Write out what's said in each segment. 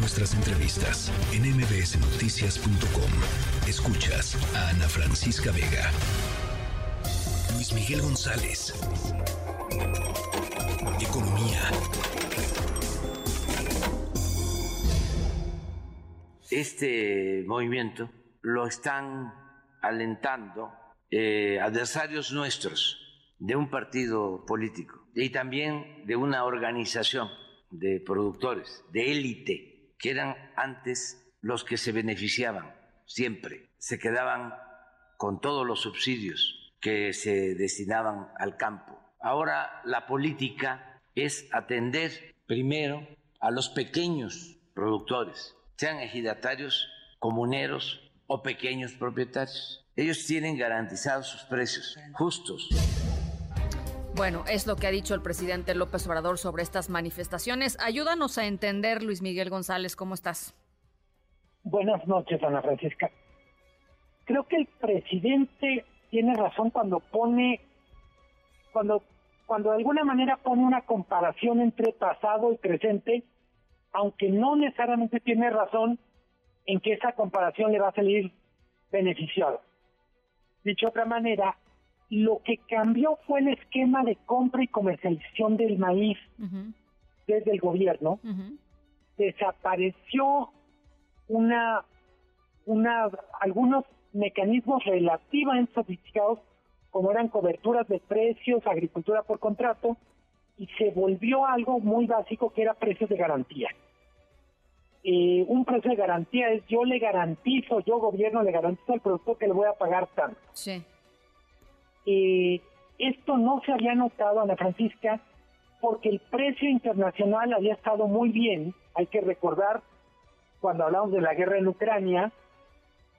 nuestras entrevistas en mbsnoticias.com. Escuchas a Ana Francisca Vega. Luis Miguel González. Economía. Este movimiento lo están alentando eh, adversarios nuestros de un partido político y también de una organización de productores, de élite, que eran antes los que se beneficiaban siempre, se quedaban con todos los subsidios que se destinaban al campo. Ahora la política es atender primero a los pequeños productores, sean ejidatarios, comuneros o pequeños propietarios. Ellos tienen garantizados sus precios justos. Bueno, es lo que ha dicho el presidente López Obrador sobre estas manifestaciones. Ayúdanos a entender, Luis Miguel González, ¿cómo estás? Buenas noches, Ana Francisca. Creo que el presidente tiene razón cuando pone, cuando, cuando de alguna manera pone una comparación entre pasado y presente, aunque no necesariamente tiene razón en que esa comparación le va a salir beneficiada. Dicho de otra manera, lo que cambió fue el esquema de compra y comercialización del maíz desde el gobierno. Desapareció una, una, algunos mecanismos relativamente sofisticados como eran coberturas de precios, agricultura por contrato, y se volvió algo muy básico que era precios de garantía. Eh, un precio de garantía es yo le garantizo, yo gobierno le garantizo al productor que le voy a pagar tanto. Sí. Eh, esto no se había notado, Ana Francisca, porque el precio internacional había estado muy bien. Hay que recordar, cuando hablamos de la guerra en Ucrania,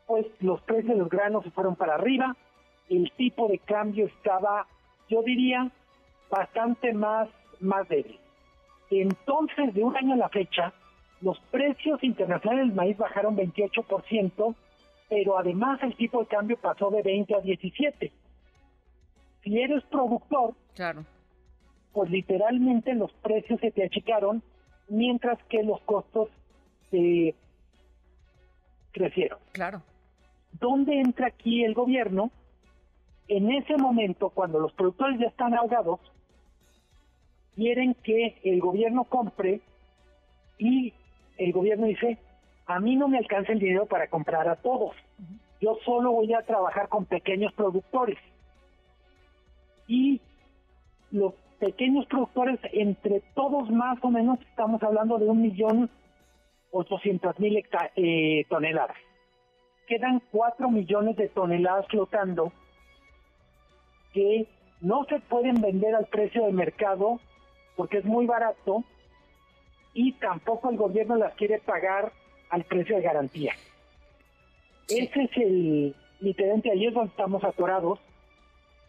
pues los precios de los granos se fueron para arriba, el tipo de cambio estaba, yo diría, bastante más, más débil. Entonces, de un año a la fecha, los precios internacionales del maíz bajaron 28%, pero además el tipo de cambio pasó de 20 a 17 si eres productor, claro. pues literalmente los precios se te achicaron, mientras que los costos se crecieron. Claro. ¿Dónde entra aquí el gobierno? En ese momento, cuando los productores ya están ahogados, quieren que el gobierno compre y el gobierno dice, a mí no me alcanza el dinero para comprar a todos. Yo solo voy a trabajar con pequeños productores y los pequeños productores, entre todos más o menos, estamos hablando de un millón ochocientos mil eh, toneladas. Quedan cuatro millones de toneladas flotando que no se pueden vender al precio de mercado porque es muy barato y tampoco el gobierno las quiere pagar al precio de garantía. Ese es el literalmente ahí es donde estamos atorados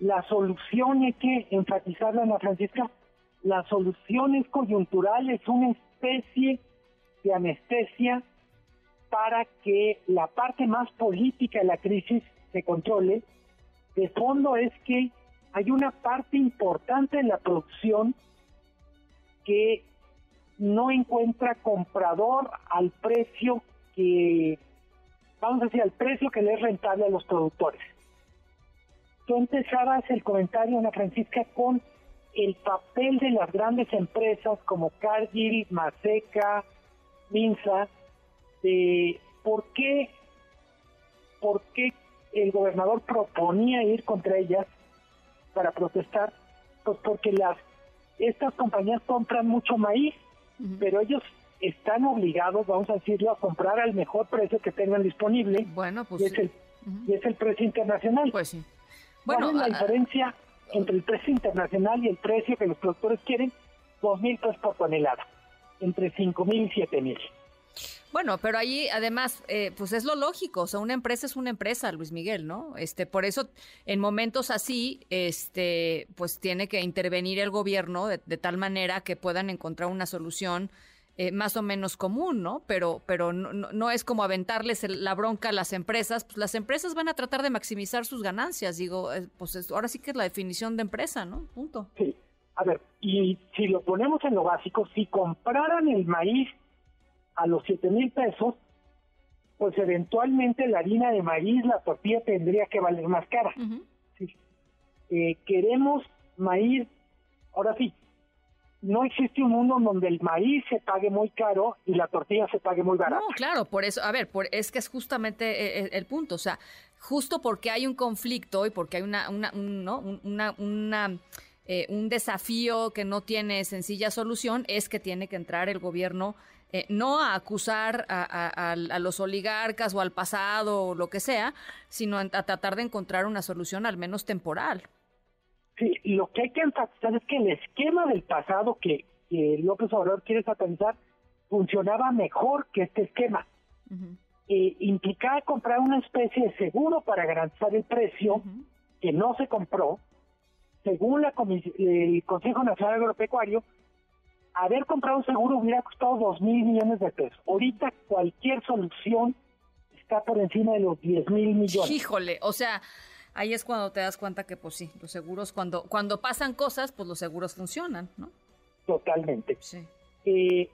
la solución hay que enfatizarla, Ana Francisca, la solución es coyuntural, es una especie de anestesia para que la parte más política de la crisis se controle. De fondo es que hay una parte importante de la producción que no encuentra comprador al precio que, vamos a decir, al precio que le es rentable a los productores. Tú empezabas el comentario, Ana Francisca, con el papel de las grandes empresas como Cargill, Maseca, Minsa, de por qué, por qué el gobernador proponía ir contra ellas para protestar, pues porque las estas compañías compran mucho maíz, pero ellos están obligados, vamos a decirlo, a comprar al mejor precio que tengan disponible. Bueno, pues y es el, y es el precio internacional. Pues sí. Bueno, ¿Cuál es la diferencia entre el precio internacional y el precio que los productores quieren? Dos mil pesos por tonelada, entre cinco mil y siete mil. Bueno, pero ahí además, eh, pues es lo lógico, o sea, una empresa es una empresa, Luis Miguel, ¿no? Este, por eso, en momentos así, este, pues tiene que intervenir el gobierno de tal manera que puedan encontrar una solución eh, más o menos común, ¿no? Pero, pero no, no, es como aventarles la bronca a las empresas. Pues las empresas van a tratar de maximizar sus ganancias. Digo, eh, pues ahora sí que es la definición de empresa, ¿no? Punto. Sí. A ver, y si lo ponemos en lo básico, si compraran el maíz a los 7 mil pesos, pues eventualmente la harina de maíz, la tortilla tendría que valer más cara. Eh, queremos maíz, ahora sí, no existe un mundo donde el maíz se pague muy caro y la tortilla se pague muy barata. No, claro, por eso, a ver, por, es que es justamente eh, eh, el, punto, o sea, justo porque hay un conflicto y porque hay una, un, ¿no? una, eh, desafío que no tiene sencilla solución, es que tiene que entrar el gobierno no a acusar a, los oligarcas o al pasado o lo que sea, sino a tratar de encontrar una solución al menos temporal. Lo que hay que enfatizar es que el esquema del pasado que, López Obrador quiere satanizar funcionaba mejor que este esquema. Eh, implicaba comprar una especie de seguro para garantizar el precio que no se compró. Según la el Consejo Nacional Agropecuario, haber comprado un seguro hubiera costado dos mil millones de pesos. Ahorita cualquier solución está por encima de los 10 mil millones. Híjole, o sea, ahí es cuando te das cuenta que, pues sí, los seguros, cuando, cuando pasan cosas, pues los seguros funcionan, ¿no? Totalmente. Sí. Eh,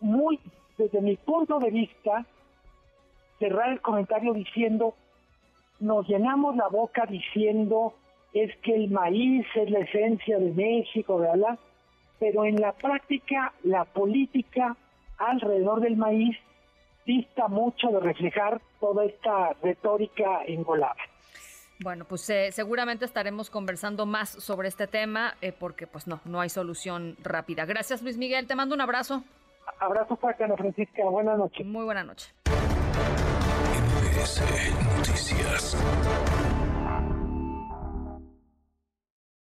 muy, desde mi punto de vista, cerrar el comentario diciendo, nos llenamos la boca diciendo es que el maíz es la esencia de México, ¿verdad? Pero en la práctica, la política alrededor del maíz dista mucho de reflejar toda esta retórica engolada. Bueno, pues eh, seguramente estaremos conversando más sobre este tema porque pues no, no hay solución rápida. Gracias Luis Miguel, te mando un abrazo. Abrazo para Ana Francisca, buenas noches. Muy buena noche. Noticias.